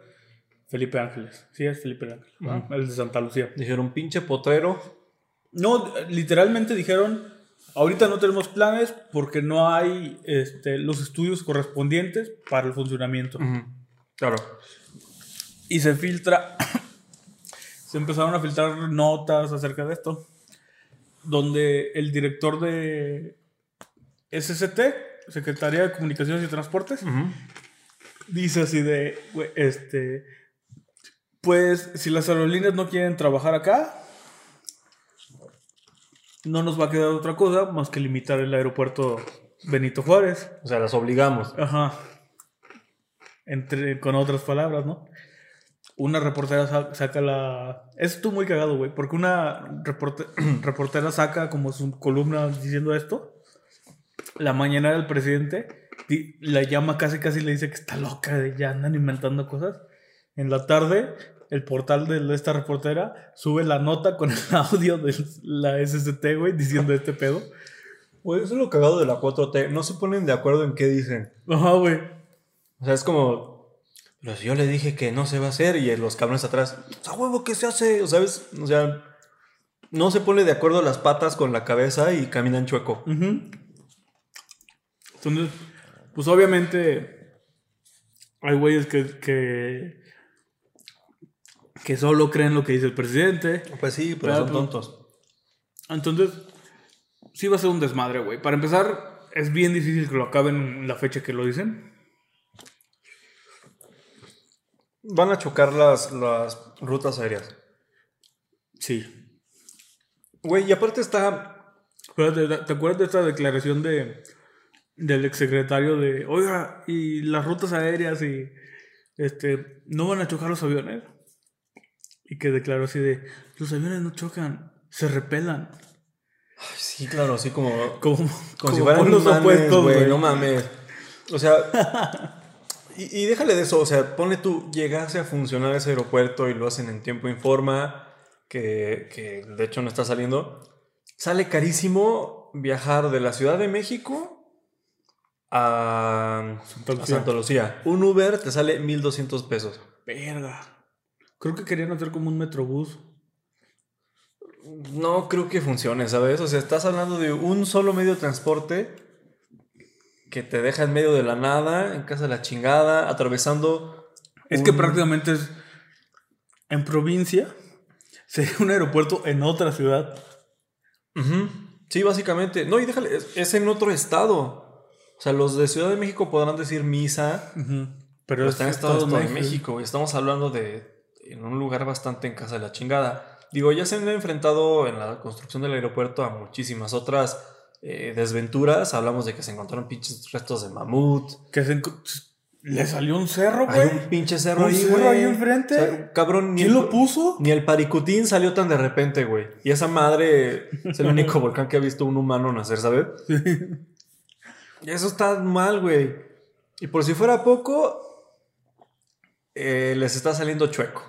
Felipe Ángeles. Sí, es Felipe Ángeles. El de Santa Lucía. Dijeron, pinche potrero. No, literalmente dijeron, ahorita no tenemos planes porque no hay este, los estudios correspondientes para el funcionamiento. Claro. Y se filtra, se empezaron a filtrar notas acerca de esto, donde el director de SCT, Secretaría de Comunicaciones y Transportes, dice así de, este, pues si las aerolíneas no quieren trabajar acá, no nos va a quedar otra cosa más que limitar el aeropuerto Benito Juárez. O sea, las obligamos. Ajá. Entre, con otras palabras, ¿no? Una reportera sa- saca la... Esto muy cagado, güey, porque una reporte- reportera saca como su columna diciendo esto. La mañana del presidente la llama casi casi le dice que está loca, ya andan inventando cosas. En la tarde, el portal de esta reportera sube la nota con el audio de la SST, güey, diciendo este pedo. Güey, eso es lo cagado de la 4T. No se ponen de acuerdo en qué dicen. Ajá, güey. O sea, es como. Si yo le dije que no se va a hacer y los cabrones atrás. ¡A huevo que se hace! ¿Sabes? O sea. No se pone de acuerdo las patas con la cabeza y caminan chueco. Ujú. Entonces, pues obviamente hay güeyes que, que, que solo creen lo que dice el presidente. Pues sí, pero son tontos. Entonces, sí va a ser un desmadre, güey. Para empezar, es bien difícil que lo acaben en la fecha que lo dicen. Van a chocar las, las rutas aéreas. Sí. Güey, y aparte está. Espérate, ¿te acuerdas de esta declaración de del exsecretario de, oiga, y las rutas aéreas y este no van a chocar los aviones? Y que declaró así de, los aviones no chocan, se repelan. Ay, sí, claro, así como. Como, Como, como si fueran los opuestos, güey. No mames. O sea. y, y déjale de eso. O sea, ponle tú, llegase a funcionar ese aeropuerto y lo hacen en tiempo informa, que, que de hecho no está saliendo. Sale carísimo viajar de la Ciudad de México a Santa a Lucía. Santa Lucía. Un Uber te sale 1200 pesos. Verga. Creo que querían hacer como un metrobús. No creo que funcione, ¿sabes? O sea, estás hablando de un solo medio de transporte que te deja en medio de la nada, en casa de la chingada, atravesando. Es que prácticamente es en provincia. Sería un aeropuerto en otra ciudad. Sí, básicamente. No, y déjale, es, es en otro estado. O sea, los de Ciudad de México podrán decir misa, Pero pero es está en Estado Estados de. México. Estamos hablando de en un lugar bastante en casa de la chingada. Digo, ya se han enfrentado en la construcción del aeropuerto a muchísimas otras eh, desventuras. Hablamos de que se encontraron pinches restos de mamut. Que se le salió un cerro, Hay güey. un pinche cerro Un ahí, cerro güey. ahí enfrente. O sea, cabrón, ni ¿Quién el, lo puso? ni el Paricutín salió tan de repente, güey. Y esa madre es el único volcán que ha visto un humano nacer, ¿sabes? Y Eso está mal, güey. Y por si fuera poco, eh, les está saliendo chueco.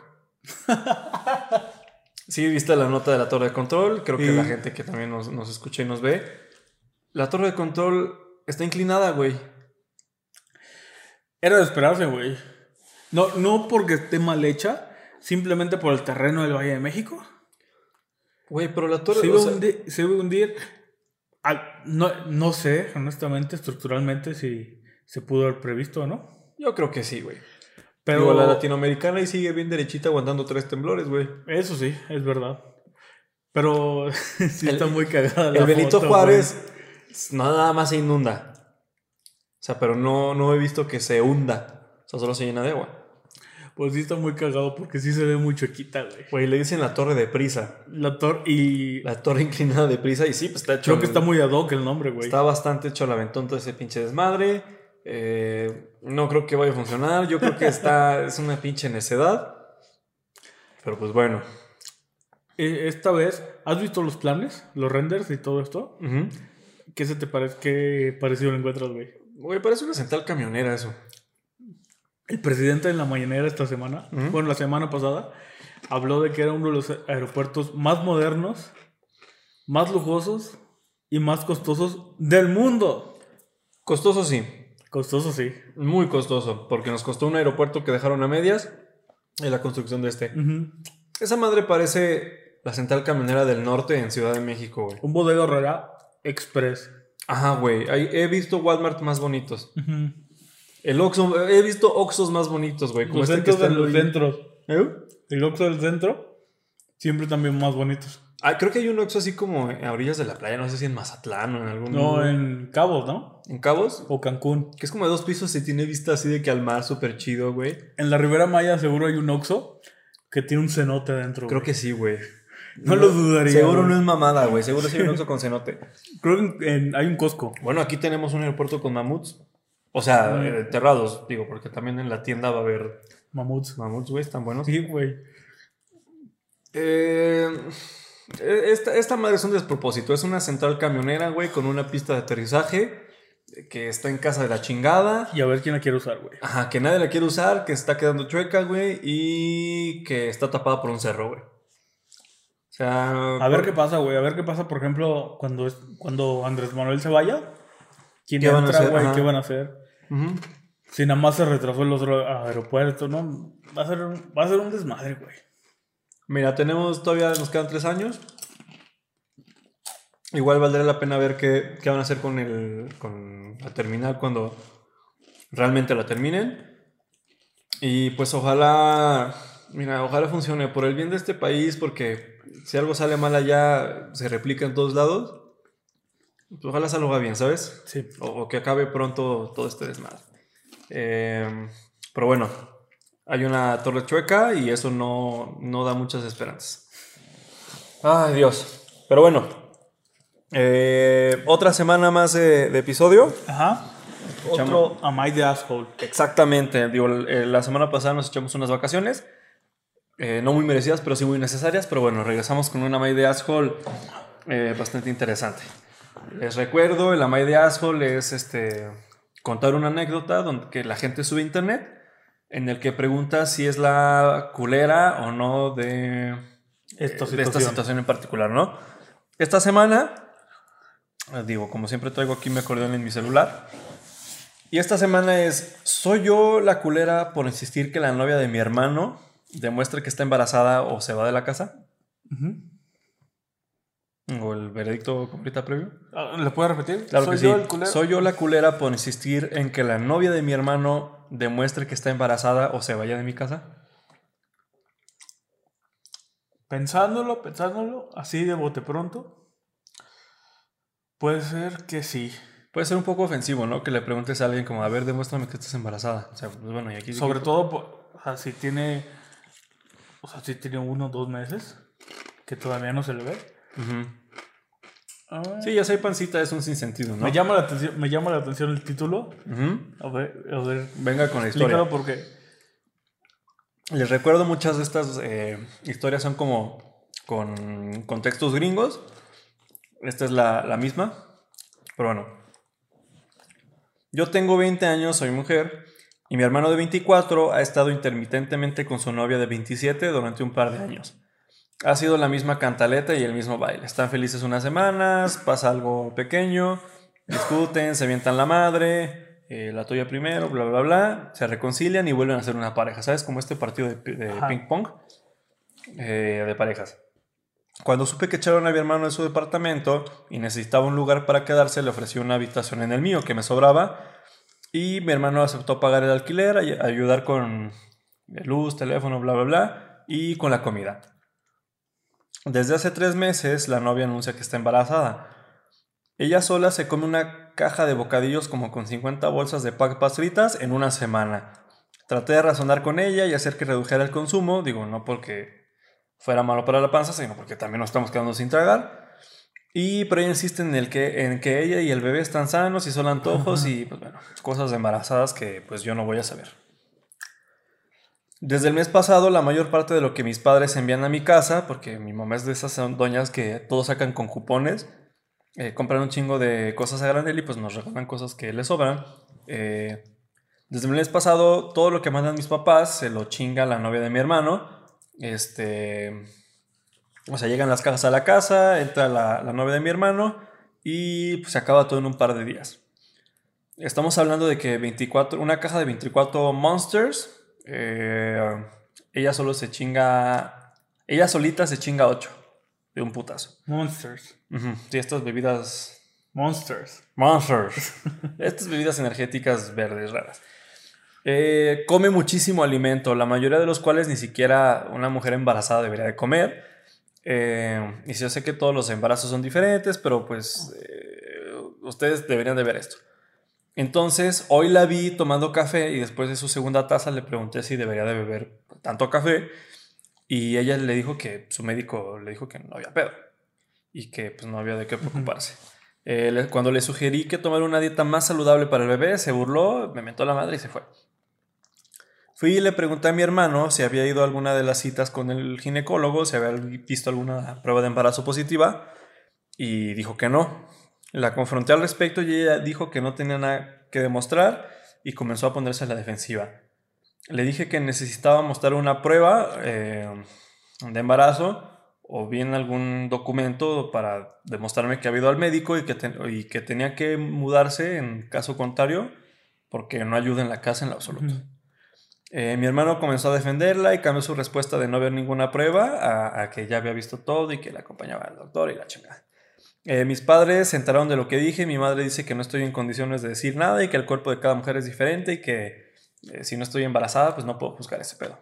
Sí, viste la nota de la torre de control. Creo que la gente que también nos, nos escucha y nos ve. La torre de control está inclinada, güey. Era de esperarse, güey. No, no porque esté mal hecha, simplemente por el terreno del Valle de México. Güey, pero la torre. Se iba a sea, hundir. Se iba a hundir. Al- no, no sé, honestamente, estructuralmente, si se pudo haber previsto o no. yo creo que sí, güey. Pero la latinoamericana y sigue bien derechita aguantando tres temblores, güey. eso sí, es verdad. Pero sí El- está muy cagada. la El Benito foto, Juárez nada más se inunda. O sea, pero no, no he visto que se hunda. O sea, solo se llena de agua. Pues sí está muy cagado porque sí se ve muy chuequita, güey. Güey, le dicen la torre de prisa. La torre y La torre inclinada de prisa. Y sí, pues está hecho. creo que está muy ad hoc el nombre, güey. Está bastante hecho al aventón todo ese pinche desmadre. Eh, no creo que vaya a funcionar. Yo creo que está. es una pinche necedad. Pero pues bueno. Esta vez, ¿has visto los planes? Los renders y todo esto. Ujú. ¿Qué se te parece? ¿Qué parecido lo encuentras, güey? Güey, parece una central camionera eso. El presidente en la mañanera esta semana, Ujú. bueno, la semana pasada, habló de que era uno de los aeropuertos más modernos, más lujosos y más costosos del mundo. Costoso sí. Costoso, sí. Muy costoso. Porque nos costó un aeropuerto que dejaron a medias. En la construcción de este. Esa madre parece la central camionera del norte en Ciudad de México, güey. Un bodega horrera express. Ajá, güey. He visto Walmart más bonitos. El Oxxo, he visto Oxxos más bonitos, güey. Como Los este que está de los centros. ¿Eh? El Oxxo del centro, siempre también más bonitos. Ah, creo que hay un Oxxo así como a orillas de la playa. No sé si en Mazatlán o en algún... No, en Cabos, ¿no? ¿En Cabos. O Cancún. Que es como de dos pisos y tiene vista así de que al mar súper chido, güey. En la Ribera Maya seguro hay un Oxxo que tiene un cenote dentro. Creo güey. que sí, güey. No lo dudaría, Seguro güey. no es mamada, güey. Seguro sí hay un Oxxo con cenote. Creo que en- hay un Costco. Bueno, aquí tenemos un aeropuerto con mamuts. O sea, Mm. eh, enterrados, digo, porque también en la tienda va a haber Mamuts. mamuts, güey, están buenos. Sí, güey. Eh, esta, esta madre es un despropósito. Es una central camionera, güey, con una pista de aterrizaje eh, que está en casa de la chingada. Y a ver quién la quiere usar, güey. Ajá, que nadie la quiere usar, que está quedando chueca, güey, y que está tapada por un cerro, güey. O sea, A ver qué pasa, güey. A ver qué pasa, por ejemplo, cuando, es, cuando Andrés Manuel se vaya. ¿Quién ¿Qué van a hacer? güey? Ajá. ¿Qué van a hacer? Si nada más se retrasó el otro aeropuerto, ¿no? Va a ser, va a ser un desmadre, güey. Mira, tenemos todavía, nos quedan tres años. Igual valdría la pena ver qué, qué van a hacer con, el, con la terminal cuando realmente la terminen. Y pues ojalá, mira, ojalá funcione por el bien de este país, porque si algo sale mal allá, se replica en todos lados. Pues ojalá salga bien, ¿sabes? Sí. O, o que acabe pronto todo este desmadre. Eh, pero bueno, hay una torre chueca y eso no, no da muchas esperanzas. Ay, Dios. Pero bueno, eh, otra semana más de, de episodio. Ajá. Otro, Am I the asshole? exactamente. Digo, eh, la semana pasada nos echamos unas vacaciones. eh, no muy merecidas, pero sí muy necesarias. Pero bueno, regresamos con una My de Asshole eh, bastante interesante. Les recuerdo, el Amay de Asshole es este, contar una anécdota donde que la gente sube a internet en el que pregunta si es la culera o no de, Esta de esta situación. en particular, ¿no? Esta semana, eh, digo, como siempre traigo aquí mi acordeón en mi celular. Y esta semana es, ¿soy yo la culera por insistir que la novia de mi hermano demuestre que está embarazada o se va de la casa? ¿O el veredicto completa previo? Ah, ¿Le puedo repetir? Claro ¿Soy que yo sí. el culero? Soy yo la culera por insistir en que la novia de mi hermano demuestre que está embarazada o se vaya de mi casa. Pensándolo, pensándolo, así de bote pronto. Puede ser que sí. Puede ser un poco ofensivo, ¿no? Que le preguntes a alguien como, a ver, demuéstrame que estás embarazada. O sea, pues bueno, y aquí... Sobre todo, po- o sea, si tiene. O sea, si tiene uno o dos meses, que todavía no se le ve. Ah, Sí, ya sé, pancita es un sinsentido, ¿no? me, llama la atención, me llama la atención el título. A ver, a ver. Venga con la historia. Porque. Les recuerdo muchas de estas eh, historias son como con contextos gringos. Esta es la, la misma. Pero bueno. Yo tengo 20 años, soy mujer. Y mi hermano de 24 ha estado intermitentemente con su novia de 27 durante un par de años. Ha sido la misma cantaleta y el mismo baile. Están felices unas semanas, pasa algo pequeño, discuten, se avientan la madre, eh, la tuya primero, bla, bla, bla, se reconcilian y vuelven a ser una pareja. ¿Sabes? Como este partido de, pi- de Ajá. ping pong eh, de parejas. Cuando supe que echaron a mi hermano de su departamento y necesitaba un lugar para quedarse, le ofrecí una habitación en el mío que me sobraba. Y mi hermano aceptó pagar el alquiler, ay- ayudar con luz, teléfono, bla, bla, bla, y con la comida. Desde hace tres meses, la novia anuncia que está embarazada. Ella sola se come una caja de bocadillos como con 50 bolsas de papas fritas en una semana. Traté de razonar con ella y hacer que redujera el consumo, digo, no porque fuera malo para la panza, sino porque también nos estamos quedando sin tragar. Y pero ella insiste en, el que, en que ella y el bebé están sanos y son antojos y pues bueno, cosas de embarazadas que pues yo no voy a saber. Desde el mes pasado, la mayor parte de lo que mis padres envían a mi casa, porque mi mamá es de esas doñas que todos sacan con cupones, eh, compran un chingo de cosas a granel y pues nos regalan cosas que les sobran. Eh, desde el mes pasado, todo lo que mandan mis papás se lo chinga la novia de mi hermano. Este. O sea, llegan las cajas a la casa, entra la, la novia de mi hermano y pues, se acaba todo en un par de días. Estamos hablando de que 24, una caja de 24 Monsters, eh, ella solo se chinga, ella solita se chinga 8 de un putazo. Monsters. Ujú, Sí, estas bebidas Monsters. Monsters. Estas bebidas energéticas verdes raras. Eh, come muchísimo alimento, la mayoría de los cuales ni siquiera una mujer embarazada debería de comer. Eh, y yo sé que todos los embarazos son diferentes, pero pues eh, ustedes deberían de ver esto. Entonces, hoy la vi tomando café y después de su segunda taza le pregunté si debería de beber tanto café y ella le dijo que su médico le dijo que no había pedo y que pues no había de qué preocuparse. Eh, le- cuando le sugerí que tomara una dieta más saludable para el bebé, se burló, me mentó la madre y se fue. Fui y le pregunté a mi hermano si había ido a alguna de las citas con el ginecólogo, si había visto alguna prueba de embarazo positiva, y dijo que no. La confronté al respecto y ella dijo que no tenía nada que demostrar y comenzó a ponerse a la defensiva. Le dije que necesitaba mostrar una prueba eh, de embarazo o bien algún documento para demostrarme que había ido al médico y que, te- y que tenía que mudarse en caso contrario porque no ayuda en la casa en lo absoluto. Eh, mi hermano comenzó a defenderla y cambió su respuesta de no ver ninguna prueba a, a que ya había visto todo y que la acompañaba al doctor y la chingada. Eh, mis padres se enteraron de lo que dije. Mi madre dice que no estoy en condiciones de decir nada y que el cuerpo de cada mujer es diferente y que eh, si no estoy embarazada, pues no puedo juzgar ese pedo.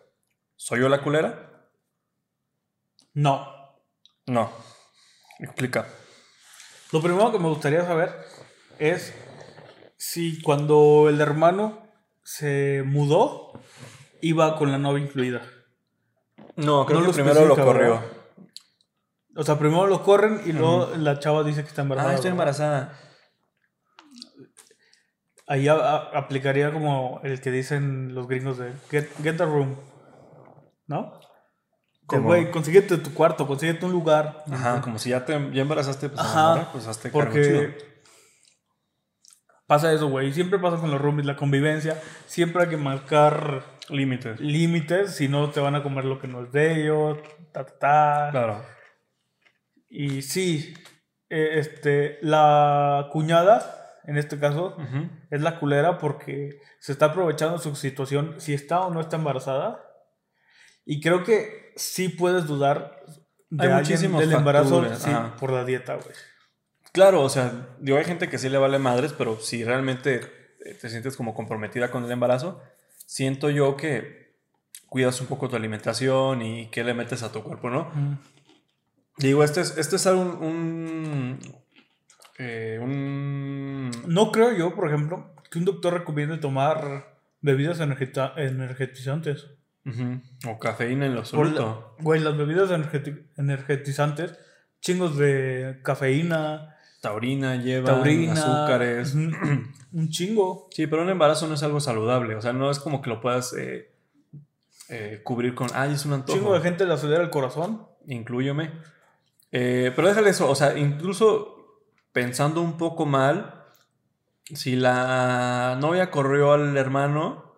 ¿Soy yo la culera? No. No. Explica. Lo primero que me gustaría saber es si cuando el hermano se mudó, iba con la novia incluida. No, creo No que lo primero lo corrió. O sea, primero lo corren y luego la chava dice que está embarazada. Ah, estoy embarazada. Ahí a- a- aplicaría como el que dicen los gringos de get, get a room. ¿No? ¿Cómo? Güey, consíguete tu cuarto, consíguete un lugar. Ajá, como si ya te ya embarazaste, pues, Ajá, morra, pues hazte cargo chido. Porque pasa eso, güey. Siempre pasa con los roomies, la convivencia. Siempre hay que marcar Límites. límites, si no te van a comer lo que no es de ellos. Ta, ta, ta. Claro. Y sí, eh, este, la cuñada, en este caso, es la culera porque se está aprovechando su situación, si está o no está embarazada. Y creo que sí puedes dudar de Hay alguien del embarazo sí, por la dieta, güey. Claro, o sea, digo, hay gente que sí le vale madres, pero si realmente eh, te sientes como comprometida con el embarazo, siento yo que cuidas un poco tu alimentación y qué le metes a tu cuerpo, ¿no? Digo, este es, este es un, un, eh, un- No creo yo, por ejemplo, que un doctor recomiende tomar bebidas energetizantes. Ujú, o cafeína en lo Por la- absoluto. Güey, las bebidas energeti- energetizantes, chingos de cafeína, taurina lleva, taurina, azúcares. un chingo. Sí, pero un embarazo no es algo saludable. O sea, no es como que lo puedas eh, eh, cubrir con, ay, es un antojo. chingo de gente le acelera el corazón. Inclúyeme. Eh, pero déjale eso. O sea, incluso pensando un poco mal, si la novia corrió al hermano,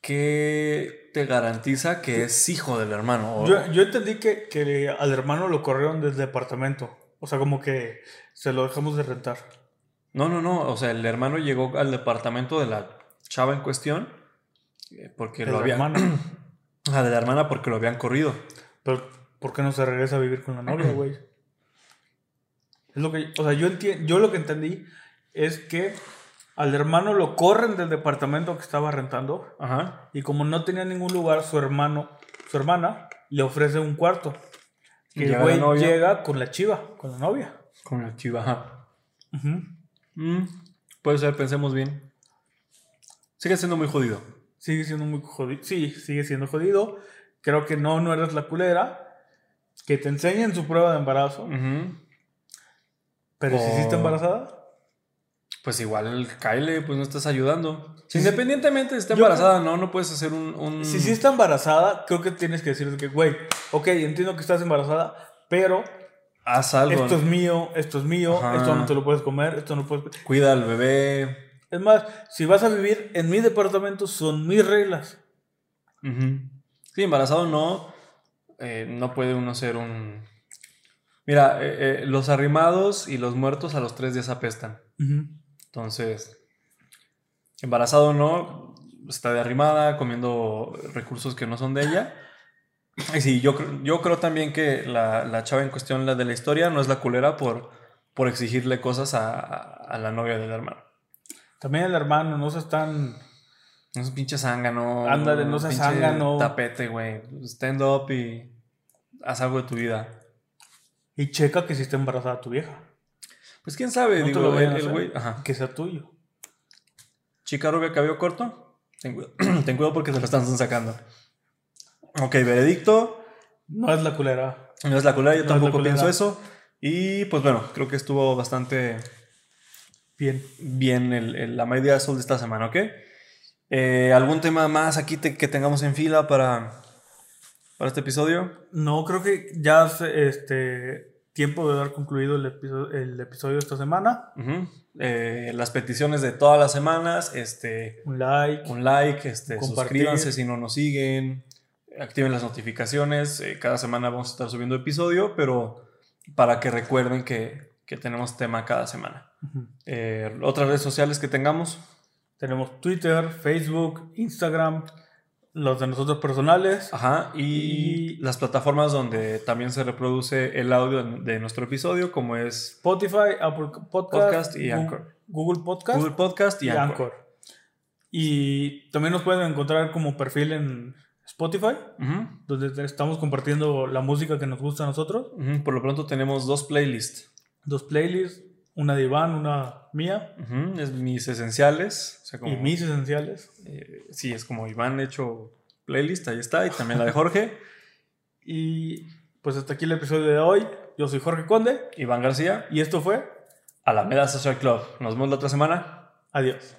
¿qué te garantiza que es hijo del hermano? Yo, yo entendí que, que al hermano lo corrieron del departamento. O sea, como que se lo dejamos de rentar. No, no, no. O sea, el hermano llegó al departamento de la chava en cuestión eh, porque Del lo habían. Ah, de la hermana porque lo habían corrido. Pero, ¿por qué no se regresa a vivir con la novia, güey? Es lo que, o sea, yo yo lo que entendí es que al hermano lo corren del departamento que estaba rentando Ajá. y como no tenía ningún lugar, su hermano, su hermana le ofrece un cuarto. Llega el güey llega con la chiva, con la novia. Con la chiva. Ajá. Ujú. Mm, puede ser, pensemos bien. Sigue siendo muy jodido. Sigue siendo muy jodido. Sí, sigue siendo jodido. Creo que no, no eres la culera. Que te enseñen su prueba de embarazo. Pero si sí está O- embarazada. Pues igual, Kyle, pues no estás ayudando. Independientemente de si está embarazada, no, no puedes hacer un. un- Si sí está embarazada, creo que tienes que decir que, güey, ok, entiendo que estás embarazada, pero Haz algo. esto es mío, esto es mío, Ajá. esto no te lo puedes comer, esto no puedes... Cuida al bebé. Es más, si vas a vivir en mi departamento, son mis reglas. Ujú. Sí, embarazado no. Eh, no puede uno ser un. Mira, eh, eh, los arrimados y los muertos a los tres días apestan. Ujú. Entonces, embarazado no, está de arrimada, comiendo recursos que no son de ella. Y sí, yo, yo creo también que la, la chava en cuestión, la de la historia, no es la culera por, por exigirle cosas a, a la novia del hermano. También el hermano, no seas tan... No es pinche zángano. Ándale, no pinche zángano. Tapete, güey. Stand up y haz algo de tu vida. Y checa que si está embarazada tu vieja. Pues quién sabe, No te digo, lo vayan el, el güey. Ajá. Que sea tuyo. Chica rubia, cabello corto. Ten cuidado, ten cuidado porque se lo están sacando. Ok, veredicto. No es la culera. No es la culera, yo No tampoco pienso eso. Y pues bueno, creo que estuvo bastante Bien. bien el, el- la media sol de esta semana, ¿ok? Eh, ¿Algún tema más aquí te- que tengamos en fila para, para este episodio? No, creo que ya es este, tiempo de dar concluido el episodio, el episodio de esta semana. Eh, las peticiones de todas las semanas, este, Un like. un like, este, Compartir. suscríbanse si no nos siguen, activen las notificaciones. eh, cada semana vamos a estar subiendo episodio, pero para que recuerden que, que tenemos tema cada semana. Eh, otras redes sociales que tengamos. Tenemos Twitter, Facebook, Instagram, los de nosotros personales. Ajá, y, Y- las plataformas donde también se reproduce el audio de nuestro episodio, como es Spotify, Apple Podcast, Podcast y Anchor. Google Podcast Google Podcast y, y Anchor. Anchor. Y también nos pueden encontrar como perfil en Spotify, donde estamos compartiendo la música que nos gusta a nosotros. Por lo pronto tenemos dos playlists. Dos playlists, una de Iván, una mía Es mis esenciales. o sea, como- y mis esenciales. eh, sí, es como Iván hecho playlist, ahí está, y también la de Jorge. Y pues hasta aquí el episodio de hoy. Yo soy Jorge Conde Iván García, y esto fue Alameda Social Club. Nos vemos la otra semana. Adiós.